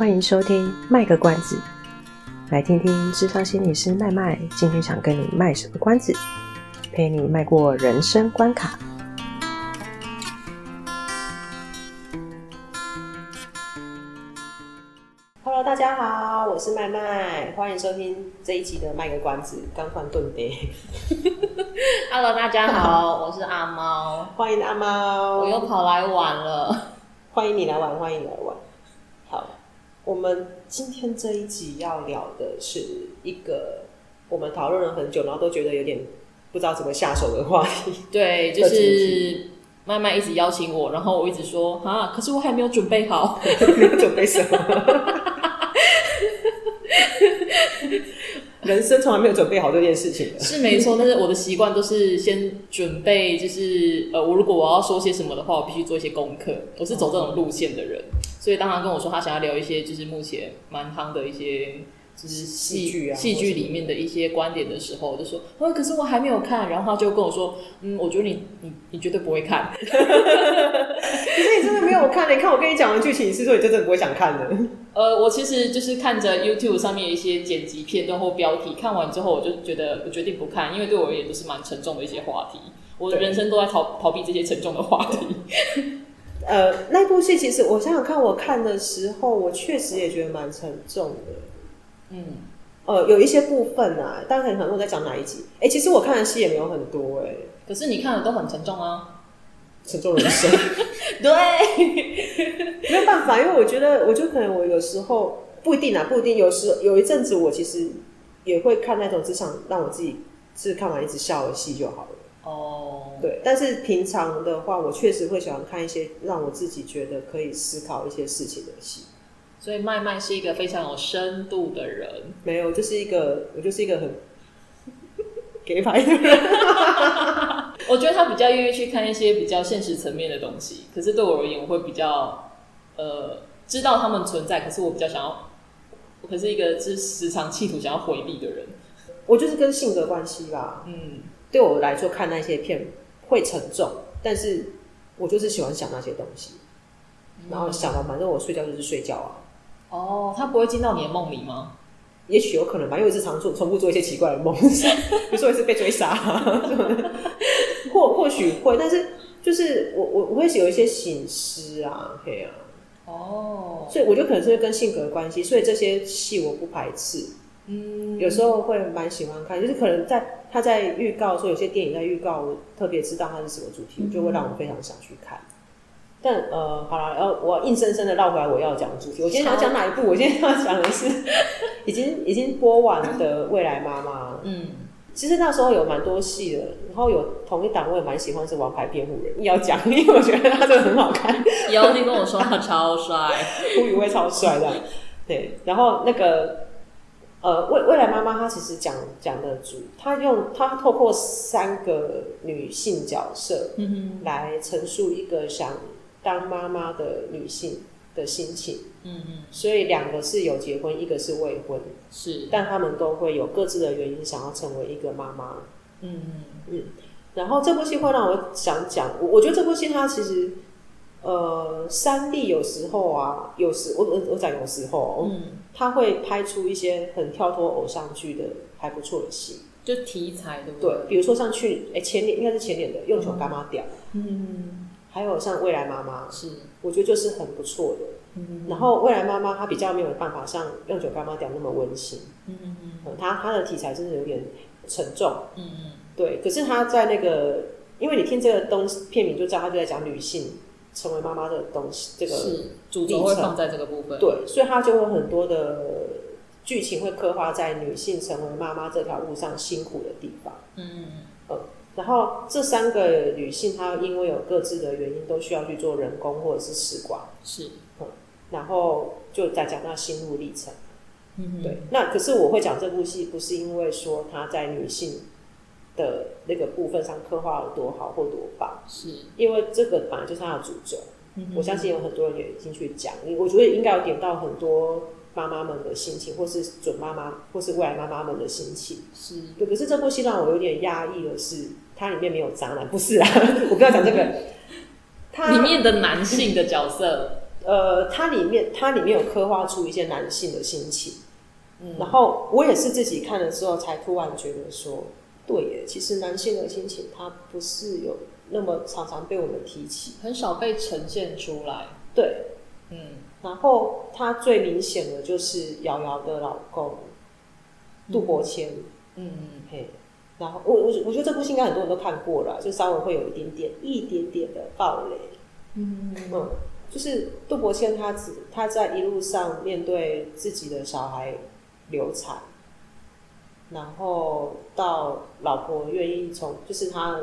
欢迎收听卖个关子，来听听智商心理师麦麦今天想跟你卖什么关子，陪你迈过人生关卡。Hello，大家好，我是麦麦，欢迎收听这一集的卖个关子。刚换盾杯。Hello，大家好，我是阿猫，欢迎阿猫，我又跑来玩了。欢迎你来玩，欢迎你来玩。好，我们今天这一集要聊的是一个我们讨论了很久，然后都觉得有点不知道怎么下手的话题。对，就是麦麦一直邀请我，然后我一直说啊，可是我还没有准备好，没有准备什么。人生从来没有准备好这件事情，是没错。但是我的习惯都是先准备，就是呃，我如果我要说些什么的话，我必须做一些功课。我是走这种路线的人，所以当他跟我说他想要聊一些就是目前蛮夯的一些就是戏剧啊戏剧里面的一些观点的时候，我就说，哦，可是我还没有看。然后他就跟我说，嗯，我觉得你你你绝对不会看。可是你真的没有看？你看我跟你讲的剧情，是说你真的不会想看的。呃，我其实就是看着 YouTube 上面一些剪辑片段或标题，看完之后我就觉得我决定不看，因为对我而言都是蛮沉重的一些话题。我的人生都在逃逃避这些沉重的话题。呃，那部戏其实我想想看，我看的时候，我确实也觉得蛮沉重的。嗯，呃，有一些部分啊，但很可能我在讲哪一集？哎、欸，其实我看的戏也没有很多哎、欸，可是你看的都很沉重啊，沉重人生。对，没有办法，因为我觉得，我就可能我有时候不一定啊，不一定。有时有一阵子，我其实也会看那种只想让我自己是看完一直笑的戏就好了。哦，对。但是平常的话，我确实会喜欢看一些让我自己觉得可以思考一些事情的戏。所以麦麦是一个非常有深度的人。没有，就是一个我就是一个很 给牌的人。我觉得他比较愿意去看一些比较现实层面的东西，可是对我而言，我会比较呃知道他们存在，可是我比较想要，我可是一个是时常企图想要回避的人。我就是跟性格关系吧。嗯，对我来说看那些片会沉重，但是我就是喜欢想那些东西，然后想完反正我睡觉就是睡觉啊。哦，他不会进到你的梦里吗？也许有可能吧，因为是常做、重复做一些奇怪的梦，比如说一次被追杀，或或许会，但是就是我我我会有一些醒思啊，可以啊，哦，所以我觉得可能是跟性格的关系，所以这些戏我不排斥，嗯，有时候会蛮喜欢看，就是可能在他在预告说有些电影在预告，我特别知道它是什么主题，嗯、就会让我非常想去看。但呃，好了，要我硬生生的绕回来，我要讲的主题。我今天想讲哪一部？我今天要讲的是 已经已经播完的《未来妈妈》。嗯，其实那时候有蛮多戏的，然后有同一档我也蛮喜欢是《王牌辩护人》。你要讲，因为我觉得他真的很好看。有你跟我说他超帅，胡宇威超帅的。对，然后那个呃，未未来妈妈，她其实讲讲的主，她用她透过三个女性角色，嗯哼，来陈述一个想。当妈妈的女性的心情，嗯嗯，所以两个是有结婚，一个是未婚，是，但他们都会有各自的原因想要成为一个妈妈，嗯嗯嗯。然后这部戏会让我想讲，我我觉得这部戏它其实，呃，三 D 有时候啊，有时我我我讲有时候，嗯，他会拍出一些很跳脱偶像剧的还不错的戏，就题材对不对？对，比如说像去哎、欸、前年应该是前年的《用球干妈屌》，嗯。还有像未来妈妈，是我觉得就是很不错的。嗯，然后未来妈妈她比较没有办法像用酒干妈屌那么温馨。嗯嗯嗯，她她的题材真的有点沉重。嗯嗯，对。可是她在那个，因为你听这个东西片名就知道，她就在讲女性成为妈妈的东西。这个是主轴会放在这个部分。对，所以它就会很多的剧情会刻画在女性成为妈妈这条路上辛苦的地方。嗯。然后这三个女性，她因为有各自的原因，都需要去做人工或者是试管，是，嗯，然后就在讲到心路历程，嗯哼，对。那可是我会讲这部戏，不是因为说她在女性的那个部分上刻画有多好或多棒，是因为这个本来就是他的主轴，嗯，我相信有很多人也进去讲，我觉得应该有点到很多。妈妈们的心情，或是准妈妈，或是未来妈妈们的心情，是对。可是这部戏让我有点压抑的是，它里面没有渣男，不是啊？我不要讲这个，它里面的男性的角色呃，它里面它里面有刻画出一些男性的心情，嗯，然后我也是自己看了之后才突然觉得说，对耶，其实男性的心情他不是有那么常常被我们提起，很少被呈现出来。对，嗯，然后他最明显的就是瑶瑶的老公杜伯谦，嗯嘿，然后我我我觉得这部戏应该很多人都看过了，就稍微会有一点点一点点的暴雷，嗯。嗯，就是杜伯谦他只他在一路上面对自己的小孩流产，然后到老婆愿意从就是他。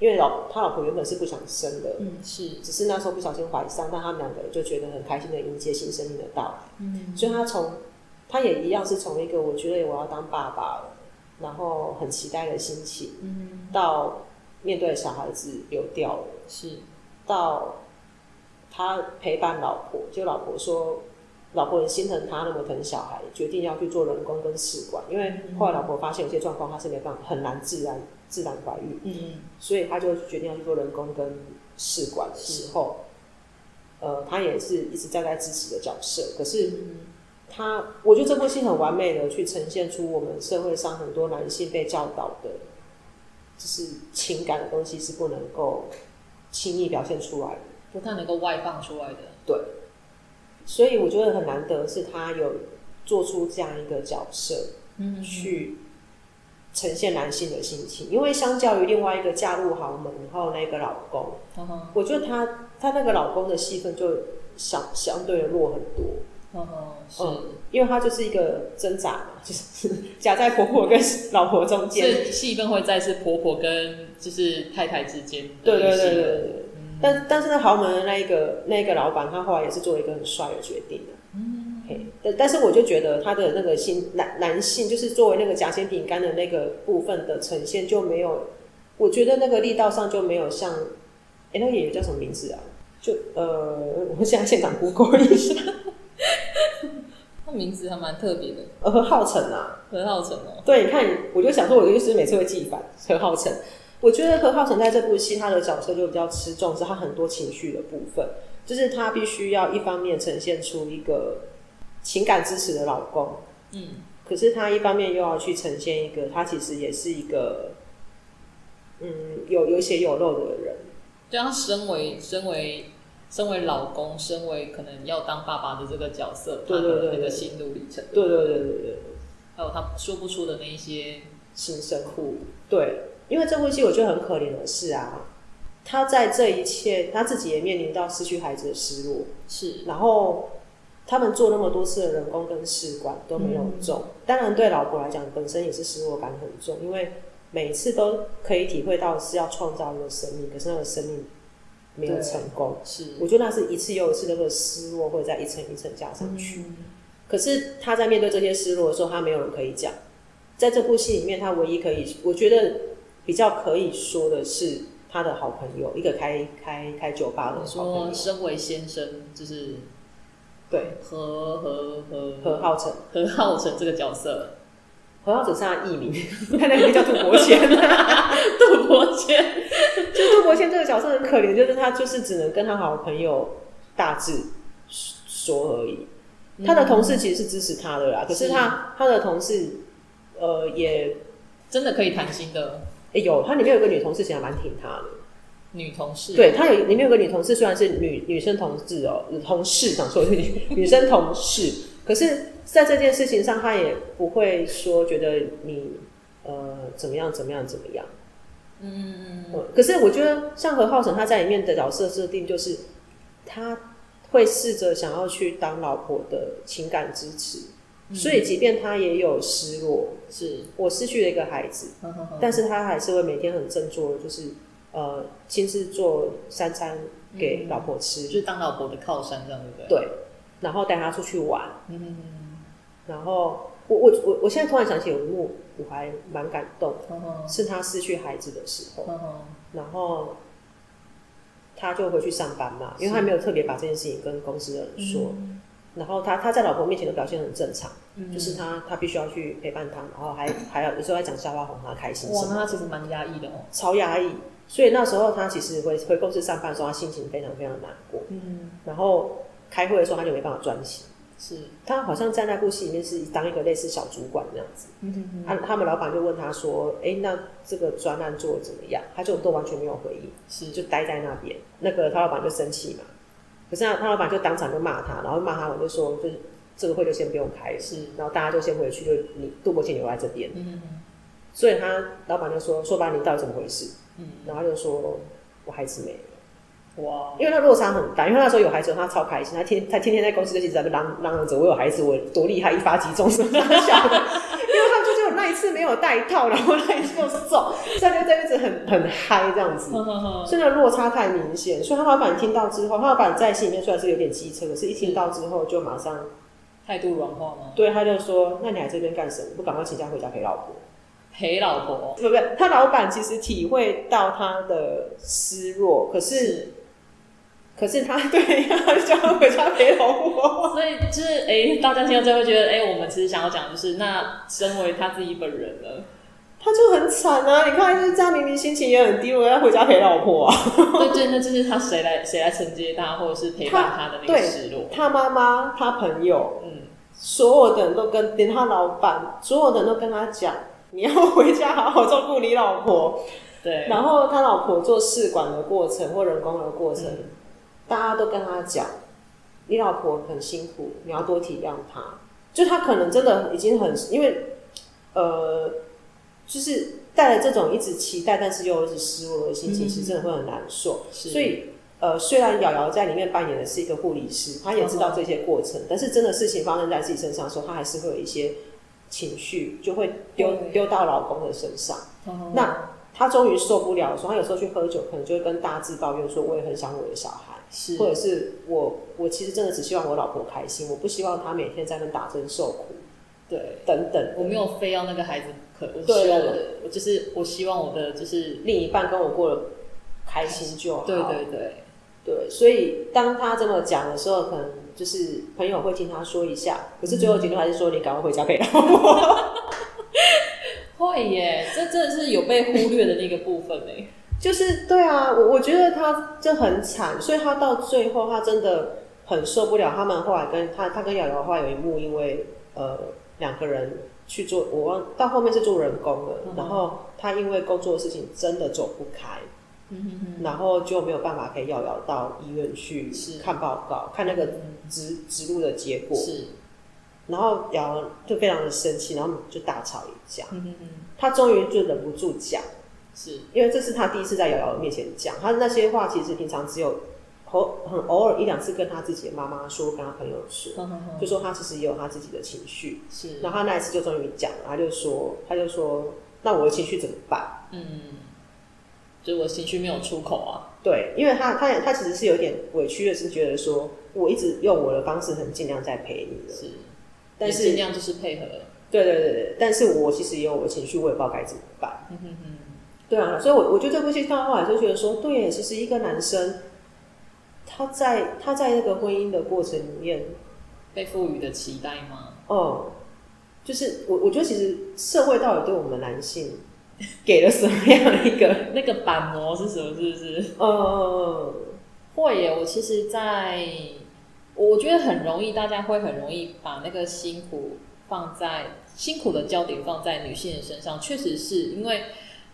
因为老他老婆原本是不想生的，嗯，是，只是那时候不小心怀上，但他们两个就觉得很开心的迎接新生命的到来，嗯，所以他从他也一样是从一个我觉得我要当爸爸了，然后很期待的心情，嗯，到面对小孩子流掉了，是，到他陪伴老婆，就老婆说老婆很心疼他那么疼小孩，决定要去做人工跟试管，因为后来老婆发现有些状况他是没办法很难自然。自然怀孕，嗯，所以他就决定要去做人工跟试管的时候，呃，他也是一直站在支持的角色。可是他，我觉得这部戏很完美的去呈现出我们社会上很多男性被教导的，就是情感的东西是不能够轻易表现出来的，不太能够外放出来的。对，所以我觉得很难得是他有做出这样一个角色，嗯，去。呈现男性的心情，因为相较于另外一个嫁入豪门然后那个老公，我觉得他他那个老公的戏份就相相对的弱很多。嗯，因为他就是一个挣扎嘛，就是 夹在婆婆跟 老婆中间。是戏份会在是婆婆跟就是太太之间。对对对对对。嗯、但但是那豪门的那一个那一个老板，他后来也是做了一个很帅的决定的。嗯。但但是我就觉得他的那个性男男性，就是作为那个夹心饼干的那个部分的呈现就没有，我觉得那个力道上就没有像，哎、欸，那个演员叫什么名字啊？就呃，我现在现场 Google 一下，他名字还蛮特别的，何浩晨啊，何浩晨哦，对，你看，我就想说，我就是每次会记反何浩晨，我觉得何浩晨在这部戏他的角色就比较吃重，是他很多情绪的部分，就是他必须要一方面呈现出一个。情感支持的老公，嗯，可是他一方面又要去呈现一个，他其实也是一个，嗯，有有血有肉的人。就他身为身为身为老公，身为可能要当爸爸的这个角色，对对对，对，他的那个心路历程，对对对对对，还有他说不出的那一些心声苦。对，因为这部戏我觉得很可怜的是啊，他在这一切，他自己也面临到失去孩子的失落，是，然后。他们做那么多次的人工跟试管都没有中，嗯，当然对老婆来讲本身也是失落感很重，因为每次都可以体会到是要创造一个生命，可是那个生命没有成功。是，我觉得那是一次又一次那个失落会再一层一层加上去，嗯。可是他在面对这些失落的时候，他没有人可以讲。在这部戏里面，他唯一可以，我觉得比较可以说的是他的好朋友，一个开开开酒吧的好朋友。说身为先生就是。对，何何何何浩辰，何浩辰这个角色，何浩晨是他艺名，他那个叫杜伯谦，杜伯谦，就杜伯谦这个角色很可怜，就是他就是只能跟他好朋友大致说而已。他的同事其实是支持他的啦，嗯、可是他他的同事呃也真的可以谈心的，哎、欸、有，他里面有个女同事其实还蛮挺他的。女同事，对，他有里面有个女同事，虽然是女女生同志哦，同事想说女女生同事，可是在这件事情上，他也不会说觉得你呃怎么样怎么样怎么样，嗯。可是我觉得像何浩晨他在里面的角色设定，就是他会试着想要去当老婆的情感支持，嗯，所以即便他也有失落，是。我失去了一个孩子，呵呵呵，但是他还是会每天很振作，就是。呃，亲自做三餐给老婆吃，嗯，就是当老婆的靠山，这样对不对？对，然后带他出去玩。嗯，然后我我我我现在突然想起有一幕，我还蛮感动，嗯，是他失去孩子的时候，嗯，然后他就回去上班嘛，因为他没有特别把这件事情跟公司的人说。嗯，然后他他在老婆面前的表现很正常，嗯，就是他他必须要去陪伴他，然后还 还要有时候还讲笑话哄他开心。哇，那他其实蛮压抑的哦，超压抑。所以那时候他其实回回公司上班的时候，他心情非常非常难过。嗯，然后开会的时候他就没办法专心。是他好像在那部戏里面是当一个类似小主管那样子。嗯哼哼。他他们老板就问他说：“哎、欸，那这个专案做的怎么样？”他就都完全没有回应，是就待在那边。那个他老板就生气嘛。可是他他老板就当场就骂他，然后骂他我就说：“就是这个会就先不用开。”是，然后大家就先回去，就你杜柏静留在这边。嗯。所以他老板就说：“说吧，你到底怎么回事？”嗯，然后他就说：“我孩子没了。”哇！因为他落差很大，因为他那时候有孩子，他超开心，他天他天天在公司就一直在那嚷嚷着：“我有孩子，我多厉害，一发即中什么的。”因为他就只有那一次没有带套，然后他一次就是中，所以就在一直很很嗨这样子。所以那落差太明显，所以他老板听到之后，他老板在心里面虽然是有点机车，可是一听到之后就马上态度软化吗？对，他就说：“那你来这边干什么？不赶快请假回家陪老婆？陪老婆？不不对？他老板其实体会到他的失落，可是。是可是他 对呀，叫他回家陪老婆。所以就是哎、欸，大家听到最后觉得哎、欸，我们其实想要讲的就是，那身为他自己本人呢，他就很惨啊！你看，就是这样，明明心情也很低落，要回家陪老婆啊。对对，那就是他谁来谁来承接他，或者是陪伴他的那个失落。他妈妈、他朋友，嗯，所有的人都跟连他老板，所有的人都跟他讲，你要回家好好照顾你老婆。对，然后他老婆做试管的过程或人工的过程。嗯大家都跟他讲，你老婆很辛苦，你要多体谅她。就他可能真的已经很，因为呃，就是带着这种一直期待，但是又一直失落的心情，其实真的会很难受。所以呃，虽然瑶瑶在里面扮演的是一个护理师，她也知道这些过程，但是真的事情发生在自己身上的时候，她还是会有一些情绪，就会丢丢到老公的身上。那她终于受不了的时候，她有时候去喝酒，可能就会跟大志抱怨说：“我也很想我的小孩。”是，或者是我，我其实真的只希望我老婆开心，我不希望她每天在那打针受苦，对，等等，我没有非要那个孩子可，我希望我的，我就是我希望我的就是另一半跟我过得开心就好，对对对。对，所以当他这么讲的时候，可能就是朋友会听他说一下，可是最后结论还是说你赶快回家陪老婆，会耶，这真的是有被忽略的那个部分呢。就是对啊，我我觉得他就很惨，所以他到最后他真的很受不了。他们后来跟他他跟瑶瑶后来有一幕，因为呃两个人去做，我忘到后面是做人工了，嗯、然后他因为工作的事情真的走不开，嗯、哼哼然后就没有办法陪瑶瑶到医院去看报告，看那个植植入的结果，是，然后瑶瑶就非常的生气，然后就大吵一架，嗯、哼哼他终于就忍不住讲。是因为这是他第一次在瑶瑶面前讲，他那些话其实平常只有偶很偶尔一两次跟他自己的妈妈说，跟他朋友说，就说他其实也有他自己的情绪。是，然后他那一次就终于讲了，他就说，他就说，那我的情绪怎么办？嗯，就我情绪没有出口啊。对，因为他他他其实是有点委屈的，是觉得说我一直用我的方式很尽量在陪你的，是，但是尽量就是配合。对对对对，但是我其实也有我的情绪，我也不知道该怎么办。嗯哼哼。对啊，所以我，我我觉得这部戏看到后来就觉得说，对，其实一个男生，他在他在那个婚姻的过程里面被赋予的期待吗？哦，就是我我觉得其实社会到底对我们男性给了什么样一个 那个板模是什么？是不是？嗯嗯嗯，会耶。我其实在，在我觉得很容易，大家会很容易把那个辛苦放在辛苦的焦点放在女性的身上，确实是因为。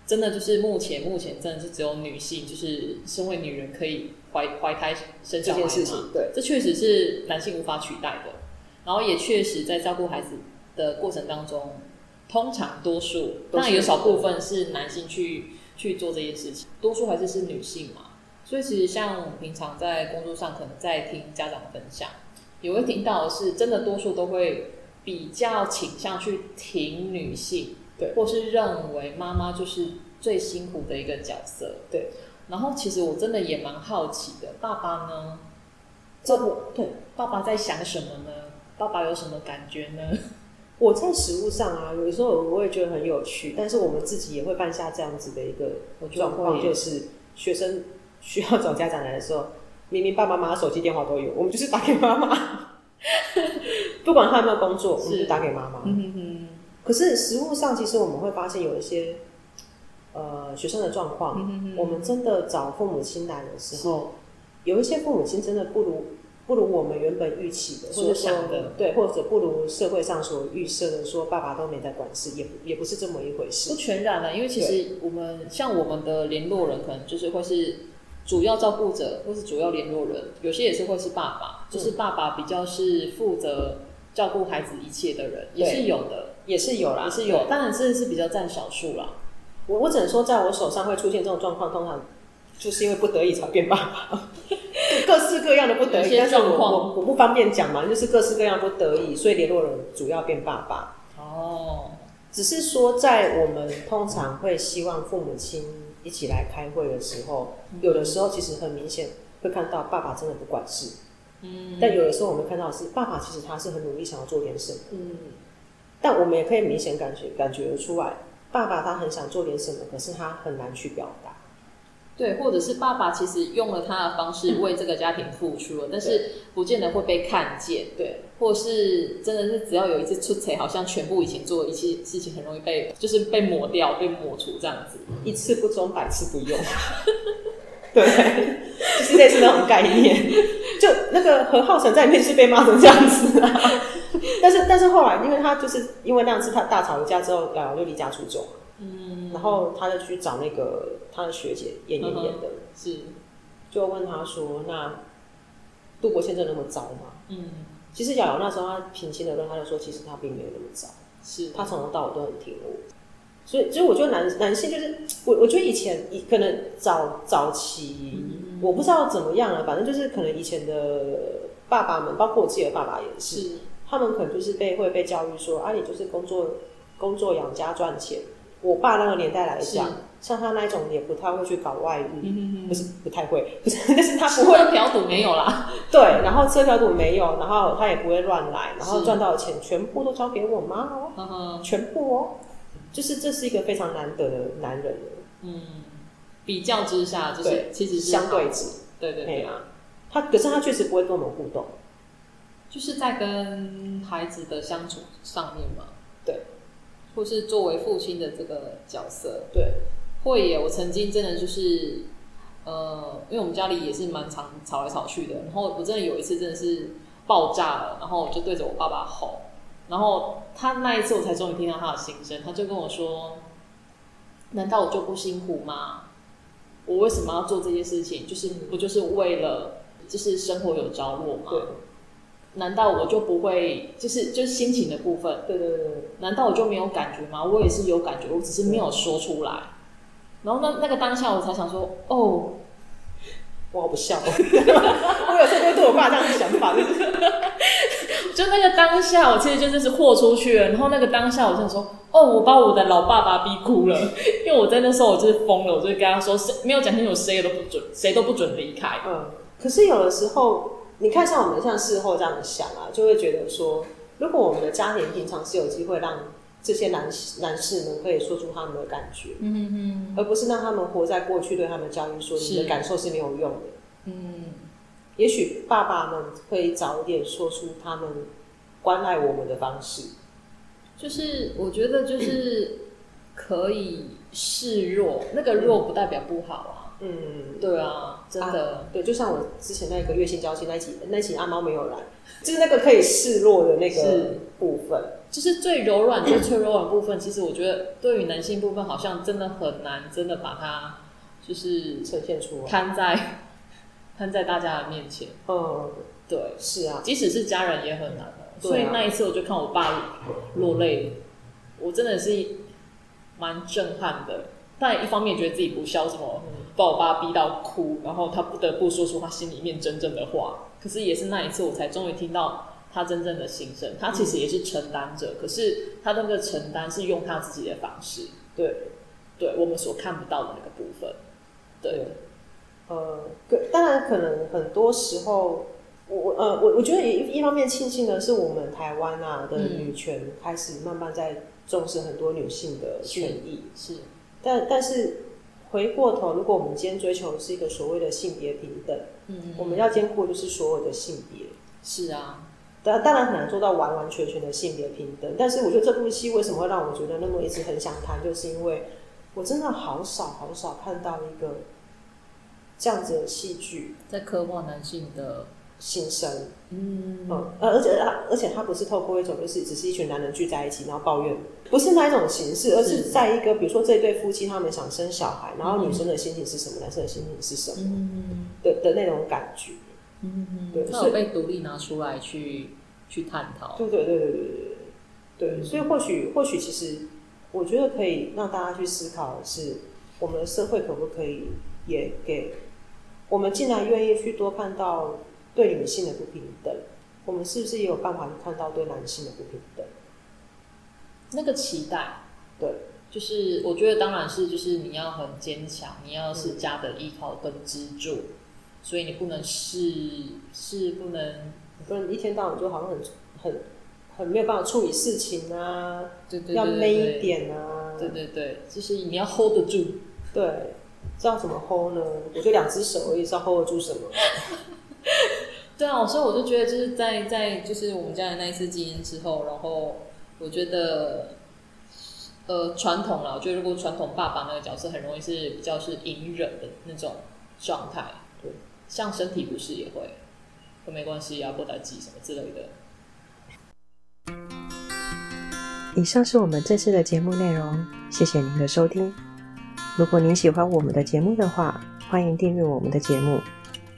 真的就是目前目前真的是只有女性，就是身为女人可以怀怀胎生小孩嘛，这件事情，对，这确实是男性无法取代的。然后也确实在照顾孩子的过程当中，通常多数，当然有少部分是男性去去做这件事情，多数还是是女性嘛。所以其实像平常在工作上，可能在听家长分享，也会听到的是，真的多数都会比较倾向去挺女性。对，或是认为妈妈就是最辛苦的一个角色，对。然后其实我真的也蛮好奇的，爸爸呢？这我对爸爸在想什么呢？爸爸有什么感觉呢？我在食物上啊，有时候我也觉得很有趣，但是我们自己也会犯下这样子的一个状况，就是学生需要找家长来的时候，明明爸爸妈妈手机电话都有，我们就是打给妈妈，不管他有没有工作，我们就打给妈妈。嗯哼哼。可是实物上，其实我们会发现有一些，呃学生的状况，我们真的找父母亲来的时候，有一些父母亲真的不如不如我们原本预期的，或者想的，对，或者不如社会上所预设的，说爸爸都没在管事，也也不是这么一回事。不全然了，因为其实我们像我们的联络人，可能就是会是主要照顾者，或是主要联络人，有些也是会是爸爸，就是爸爸比较是负责照顾孩子一切的人，也是有的，也是有啦，也是有，当然这是比较占少数啦。我我只能说，在我手上会出现这种状况，通常就是因为不得已才变爸爸。各式各样的不得已，但是我我我不方便讲嘛，就是各式各样不得已，所以联络人主要变爸爸。哦，只是说在我们通常会希望父母亲一起来开会的时候，嗯、有的时候其实很明显会看到爸爸真的不管事。嗯，但有的时候我们看到的是爸爸其实他是很努力想要做点什么。嗯，但我们也可以明显感觉感觉得出来，爸爸他很想做点什么，可是他很难去表达。对，或者是爸爸其实用了他的方式为这个家庭付出了，但是不见得会被看见。对，或是真的是只要有一次出彩，好像全部以前做的一些事情很容易被就是被抹掉、被抹除这样子，一次不忠，百次不用。对，就是类似那种概念。就那个何浩晨在里面是被骂成这样子啊，但是但是后来，因为他就是因为那样子他大吵一架之后，瑶瑶就离家出走。嗯，然后他就去找那个他的学姐演演演的，是，就问他说：“那杜国宪真的那么糟吗？”嗯，其实瑶瑶那时候他平心的论，他就说：“其实他并没有那么糟，是。他从头到尾都很听我。”所以，所以我觉得男男性就是我，我觉得以前可能早早期，嗯、我不知道怎么样了，反正就是可能以前的爸爸们，包括我自己的爸爸也是，是他们可能就是被会被教育说：“啊，你就是工作工作养家赚钱。”我爸那个年代来讲，像他那种也不太会去搞外遇，嗯、不是不太会，不是，但是他不会。嫖赌没有啦，对，然后车嫖赌没有，然后他也不会乱来，然后赚到的钱全部都交给我妈哦，呵呵全部哦，就是这是一个非常难得的男人，嗯，比较之下就是其实是相对值，对对对啊，他可是他确实不会跟我们互动，就是在跟孩子的相处上面嘛，对。或是作为父亲的这个角色，对，会耶。我曾经真的就是，呃，因为我们家里也是蛮常吵来吵去的。然后我真的有一次真的是爆炸了，然后我就对着我爸爸吼。然后他那一次我才终于听到他的心声，他就跟我说：“难道我就不辛苦吗？我为什么要做这些事情？就是不就是为了就是生活有着落吗？”对。难道我就不会，就是就是心情的部分？对对对。难道我就没有感觉吗？我也是有感觉，我只是没有说出来。然后那那个当下，我才想说，哦，我好不孝。我有时候会对我爸这样的想法，就是 就那个当下，我其实就是豁出去了。然后那个当下，我就想说，哦，我把我的老爸爸逼哭了，因为我在那时候我就是疯了，我就跟他说，谁没有讲清楚，谁也都不准，谁都不准离开。嗯。可是有的时候。你看，像我们像事后这样想啊，就会觉得说，如果我们的家庭平常是有机会让这些男男士们可以说出他们的感觉，嗯嗯，而不是让他们活在过去对他们教育说你的感受是没有用的，嗯，也许爸爸们可以早一点说出他们关爱我们的方式，就是我觉得就是可以示弱，那个弱不代表不好啊。嗯，对啊，真的，啊、对，就像我之前那个月薪交期那期，那期阿猫没有来，就是那个可以示弱的那个部分，就是最柔软、最脆弱的部分。其实我觉得，对于男性部分，好像真的很难，真的把它就是呈现出来，摊在 摊在大家的面前。嗯，对，是啊，即使是家人也很难所以那一次，我就看我爸落泪，我真的是蛮震撼的。但一方面觉得自己不孝，什么把我爸逼到哭，然后他不得不说出他心里面真正的话。可是也是那一次，我才终于听到他真正的心声。他其实也是承担者，可是他的那个承担是用他自己的方式。对，对我们所看不到的那个部分。对，对呃，当然可能很多时候，我呃我我觉得一一方面庆幸的是，我们台湾啊的女权开始慢慢在重视很多女性的权益，是。是但但是回过头，如果我们今天追求的是一个所谓的性别平等，嗯，嗯，我们要兼顾就是所有的性别。是啊，当当然很难做到完完全全的性别平等。但是我觉得这部戏为什么会让我觉得那么一直很想谈，就是因为我真的好少好少看到一个这样子的戏剧，在刻画男性的心声。嗯，嗯，而且他而且他不是透过一种就是只是一群男人聚在一起然后抱怨，不是那一种形式，而是在一个比如说这一对夫妻他们想生小孩，然后女生的心情是什么，男生的心情是什么，嗯的的那种感觉。嗯，对，所以被独立拿出来去去探讨。对对对对对对对，对，所以或许或许其实我觉得可以让大家去思考的是，我们的社会可不可以也给我们，既然愿意去多看到对女性的不平等，我们是不是也有办法去看到对男性的不平等？那个期待，对，就是我觉得当然是就是你要很坚强，你要是家的依靠跟支柱。嗯所以你不能是是不能，不能一天到晚就好像很很很没有办法处理事情啊，对对对对要 man 一点啊，对对对，就是你要 hold 得住，对，知道怎么 hold 呢？我就两只手而已，知道 hold 得住什么？对啊，所以我就觉得就是在在就是我们家的那一次经验之后，然后我觉得呃传统了，我觉得如果传统爸爸那个角色很容易是比较是隐忍的那种状态。像身体不适也会，都没关系啊，不打击什么之类的。以上是我们这次的节目内容，谢谢您的收听。如果您喜欢我们的节目的话，欢迎订阅我们的节目，